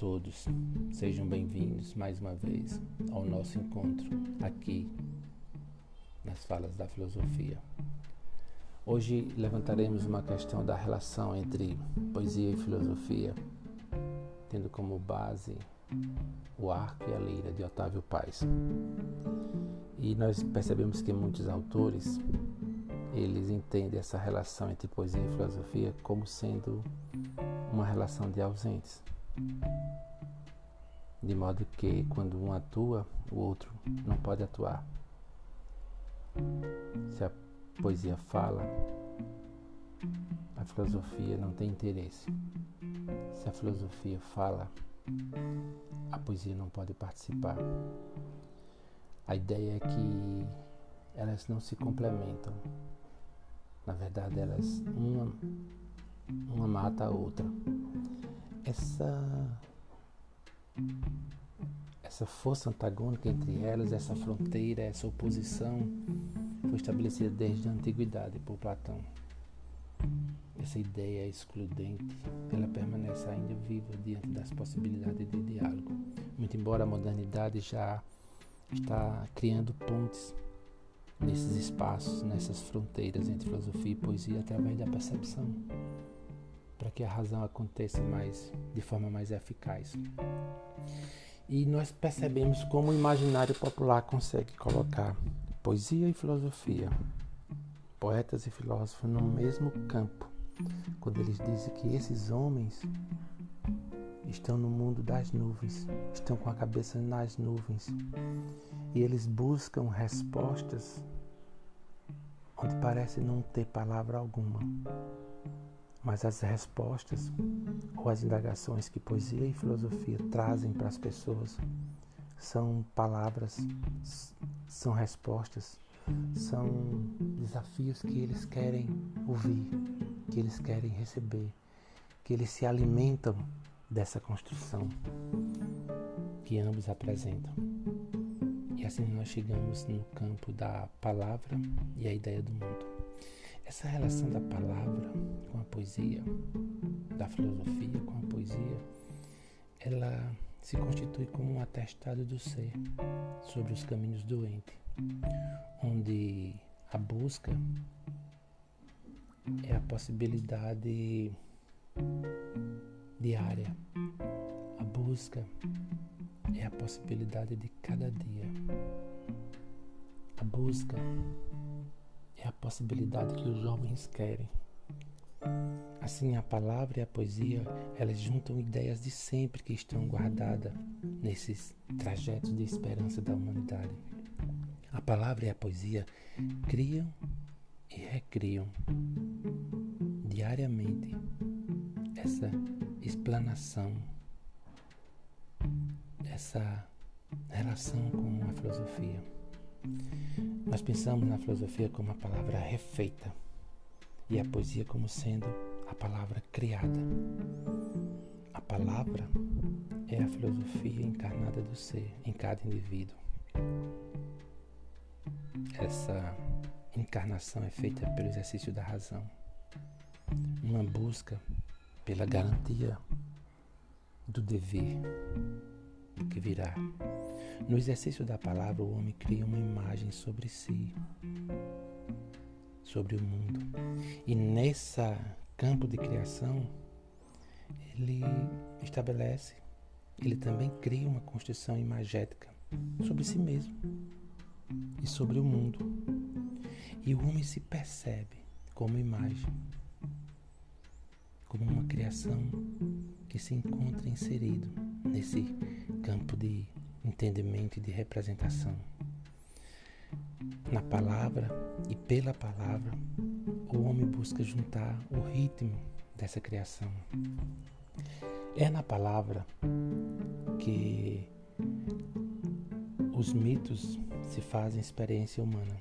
todos, sejam bem-vindos mais uma vez ao nosso encontro aqui nas Falas da Filosofia. Hoje levantaremos uma questão da relação entre poesia e filosofia, tendo como base o arco e a lira de Otávio Paz. E nós percebemos que muitos autores eles entendem essa relação entre poesia e filosofia como sendo uma relação de ausentes. De modo que quando um atua, o outro não pode atuar. Se a poesia fala, a filosofia não tem interesse. Se a filosofia fala, a poesia não pode participar. A ideia é que elas não se complementam. Na verdade, elas uma, uma mata a outra essa essa força antagônica entre elas, essa fronteira, essa oposição foi estabelecida desde a antiguidade por Platão. Essa ideia excludente, ela permanece ainda viva diante das possibilidades de diálogo, muito embora a modernidade já está criando pontes nesses espaços, nessas fronteiras entre filosofia e poesia através da percepção para que a razão aconteça mais de forma mais eficaz. E nós percebemos como o imaginário popular consegue colocar poesia e filosofia, poetas e filósofos no mesmo campo, quando eles dizem que esses homens estão no mundo das nuvens, estão com a cabeça nas nuvens e eles buscam respostas onde parece não ter palavra alguma. Mas as respostas ou as indagações que poesia e filosofia trazem para as pessoas são palavras, são respostas, são desafios que eles querem ouvir, que eles querem receber, que eles se alimentam dessa construção que ambos apresentam. E assim nós chegamos no campo da palavra e a ideia do mundo. Essa relação da palavra com a poesia, da filosofia com a poesia, ela se constitui como um atestado do ser sobre os caminhos do ente, onde a busca é a possibilidade diária. A busca é a possibilidade de cada dia. A busca a possibilidade que os homens querem. Assim, a palavra e a poesia, elas juntam ideias de sempre que estão guardadas nesses trajetos de esperança da humanidade. A palavra e a poesia criam e recriam diariamente essa explanação, essa relação com a filosofia. Nós pensamos na filosofia como a palavra refeita e a poesia como sendo a palavra criada. A palavra é a filosofia encarnada do ser em cada indivíduo. Essa encarnação é feita pelo exercício da razão, uma busca pela garantia do dever, que virá. No exercício da palavra, o homem cria uma imagem sobre si, sobre o mundo. E nessa campo de criação, ele estabelece, ele também cria uma construção imagética sobre si mesmo e sobre o mundo. E o homem se percebe como imagem, como uma criação que se encontra inserido nesse campo de entendimento e de representação. Na palavra e pela palavra, o homem busca juntar o ritmo dessa criação. É na palavra que os mitos se fazem experiência humana,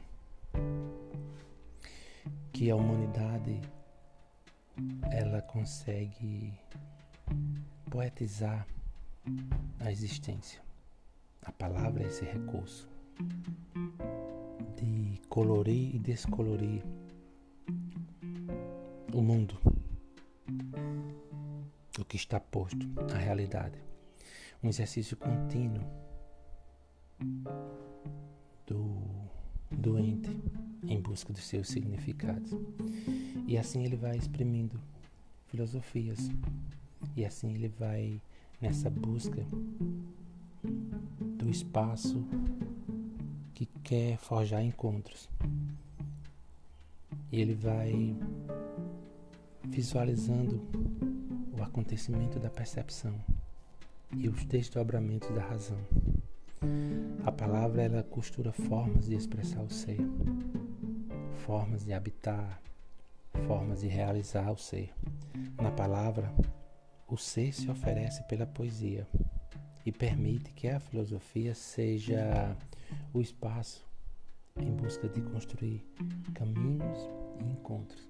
que a humanidade ela consegue poetizar a existência. A palavra é esse recurso de colorir e descolorir o mundo, o que está posto, a realidade. um exercício contínuo do doente em busca dos seus significados. E assim ele vai exprimindo filosofias. E assim ele vai nessa busca espaço que quer forjar encontros. E ele vai visualizando o acontecimento da percepção e os desdobramentos da razão. A palavra ela costura formas de expressar o ser, formas de habitar, formas de realizar o ser. Na palavra, o ser se oferece pela poesia e permite que a filosofia seja o espaço em busca de construir caminhos e encontros.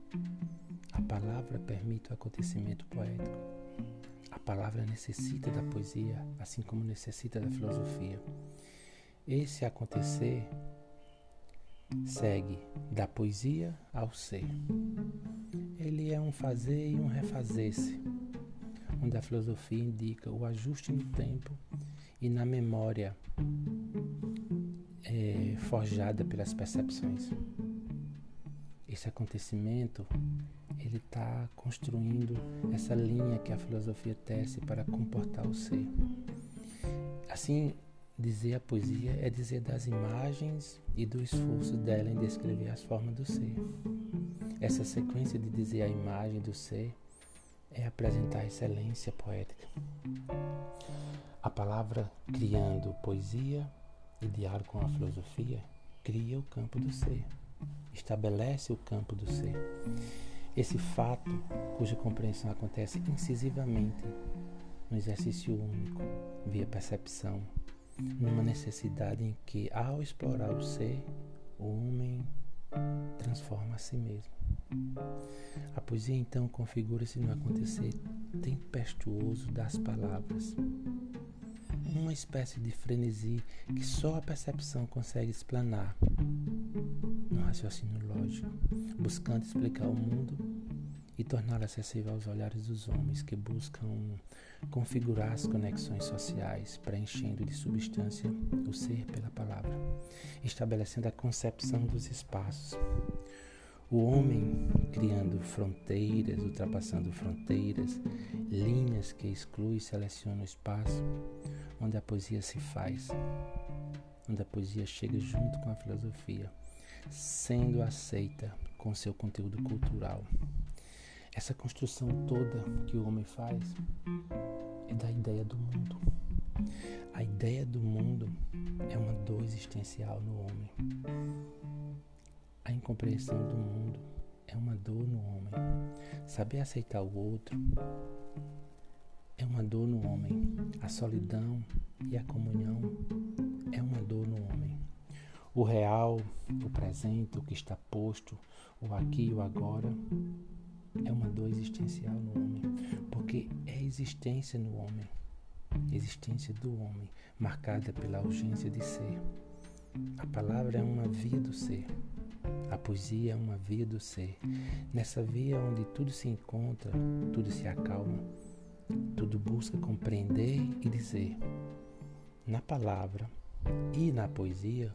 A palavra permite o acontecimento poético. A palavra necessita da poesia, assim como necessita da filosofia. Esse acontecer segue da poesia ao ser. Ele é um fazer e um refazer-se, onde a filosofia indica o ajuste no tempo e na memória é, forjada pelas percepções. Esse acontecimento ele está construindo essa linha que a filosofia tece para comportar o ser. Assim, dizer a poesia é dizer das imagens e do esforço dela em descrever as formas do ser. Essa sequência de dizer a imagem do ser é apresentar excelência poética. A palavra criando poesia e diálogo com a filosofia cria o campo do ser, estabelece o campo do ser. Esse fato, cuja compreensão acontece incisivamente no exercício único, via percepção, numa necessidade em que, ao explorar o ser, o homem transforma a si mesmo. A poesia então configura-se no acontecer tempestuoso das palavras, uma espécie de frenesi que só a percepção consegue explanar no raciocínio lógico, buscando explicar o mundo e torná-lo acessível aos olhares dos homens que buscam configurar as conexões sociais, preenchendo de substância o ser pela palavra, estabelecendo a concepção dos espaços. O homem criando fronteiras, ultrapassando fronteiras, linhas que excluem e selecionam o espaço, onde a poesia se faz, onde a poesia chega junto com a filosofia, sendo aceita com seu conteúdo cultural. Essa construção toda que o homem faz é da ideia do mundo. A ideia do mundo é uma dor existencial no homem. A incompreensão do mundo é uma dor no homem. Saber aceitar o outro é uma dor no homem. A solidão e a comunhão é uma dor no homem. O real, o presente, o que está posto, o aqui e o agora é uma dor existencial no homem, porque é existência no homem, existência do homem, marcada pela urgência de ser. A palavra é uma via do ser. A poesia é uma via do ser. Nessa via onde tudo se encontra, tudo se acalma, tudo busca compreender e dizer. Na palavra e na poesia,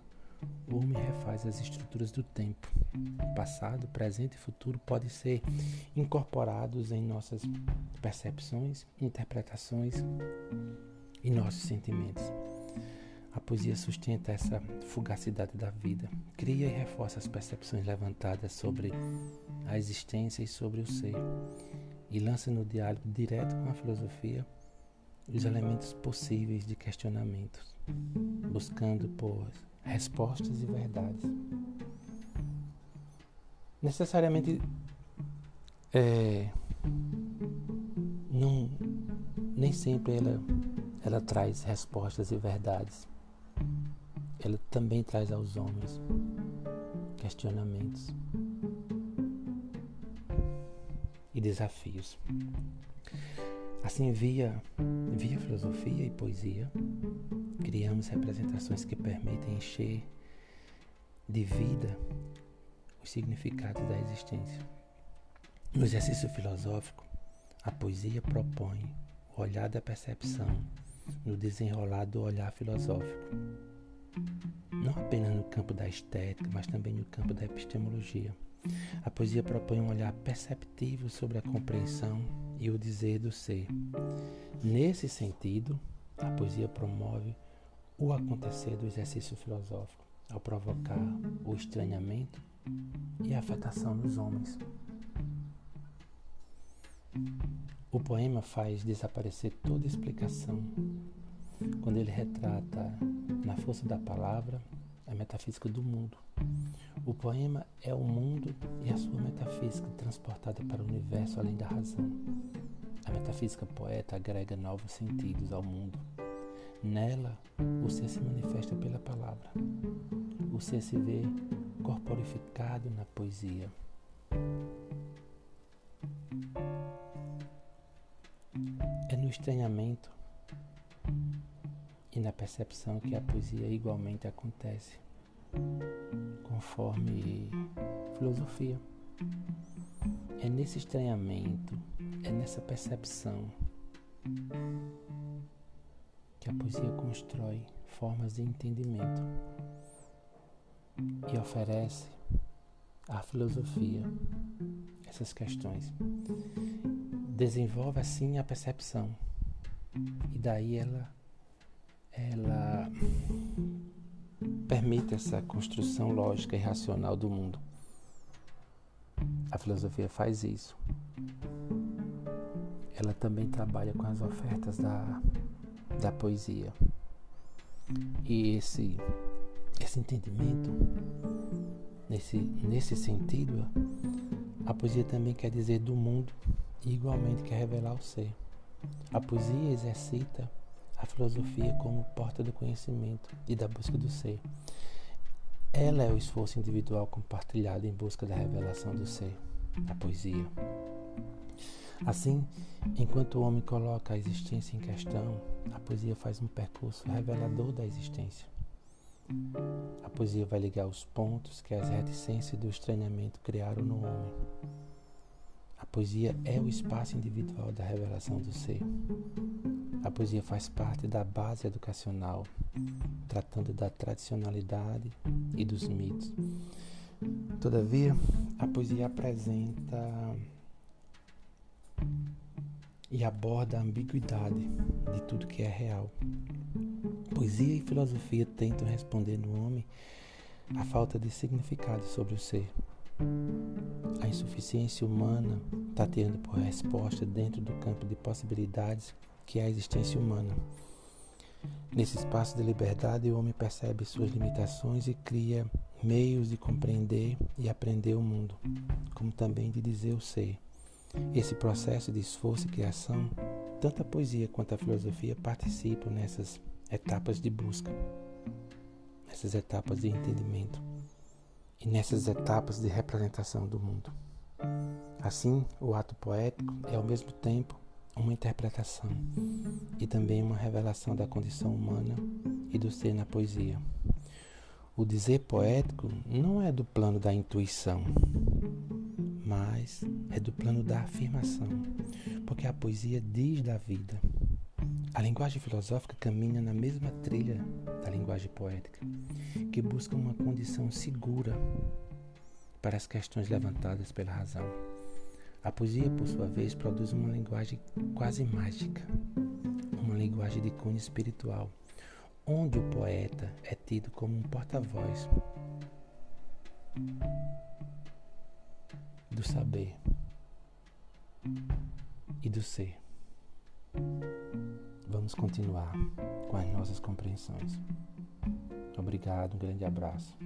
o homem refaz as estruturas do tempo. Passado, presente e futuro podem ser incorporados em nossas percepções, interpretações e nossos sentimentos. A poesia sustenta essa fugacidade da vida, cria e reforça as percepções levantadas sobre a existência e sobre o ser e lança no diálogo direto com a filosofia os elementos possíveis de questionamento, buscando por respostas e verdades. Necessariamente é, não, nem sempre ela, ela traz respostas e verdades. Ela também traz aos homens questionamentos e desafios. Assim, via, via filosofia e poesia, criamos representações que permitem encher de vida os significados da existência. No exercício filosófico, a poesia propõe o olhar da percepção no desenrolar do olhar filosófico. Não apenas no campo da estética, mas também no campo da epistemologia. A poesia propõe um olhar perceptivo sobre a compreensão e o dizer do ser. Nesse sentido, a poesia promove o acontecer do exercício filosófico, ao provocar o estranhamento e a afetação nos homens. O poema faz desaparecer toda explicação quando ele retrata, na força da palavra, a metafísica do mundo. O poema é o mundo e a sua metafísica transportada para o universo além da razão. A metafísica poeta agrega novos sentidos ao mundo. Nela, o ser se manifesta pela palavra. O ser se vê corporificado na poesia. É no estranhamento e na percepção que a poesia igualmente acontece, conforme filosofia. É nesse estranhamento, é nessa percepção que a poesia constrói formas de entendimento e oferece à filosofia essas questões. Desenvolve assim a percepção e daí ela ela permite essa construção lógica e racional do mundo. A filosofia faz isso. Ela também trabalha com as ofertas da, da poesia. E esse, esse entendimento, nesse, nesse sentido, a poesia também quer dizer do mundo e igualmente quer revelar o ser. A poesia exercita a filosofia como porta do conhecimento e da busca do ser. Ela é o esforço individual compartilhado em busca da revelação do ser, a poesia. Assim, enquanto o homem coloca a existência em questão, a poesia faz um percurso revelador da existência. A poesia vai ligar os pontos que as reticências do estranhamento criaram no homem. Poesia é o espaço individual da revelação do ser. A poesia faz parte da base educacional, tratando da tradicionalidade e dos mitos. Todavia, a poesia apresenta e aborda a ambiguidade de tudo que é real. Poesia e filosofia tentam responder no homem a falta de significado sobre o ser. A insuficiência humana tateando por resposta dentro do campo de possibilidades que é a existência humana. Nesse espaço de liberdade, o homem percebe suas limitações e cria meios de compreender e aprender o mundo, como também de dizer o ser. Esse processo de esforço e criação, tanto a poesia quanto a filosofia participam nessas etapas de busca, nessas etapas de entendimento e nessas etapas de representação do mundo. Assim, o ato poético é ao mesmo tempo uma interpretação e também uma revelação da condição humana e do ser na poesia. O dizer poético não é do plano da intuição, mas é do plano da afirmação, porque a poesia diz da vida. A linguagem filosófica caminha na mesma trilha da linguagem poética, que busca uma condição segura para as questões levantadas pela razão. A poesia, por sua vez, produz uma linguagem quase mágica, uma linguagem de cunho espiritual, onde o poeta é tido como um porta-voz do saber e do ser. Vamos continuar com as nossas compreensões. Obrigado, um grande abraço.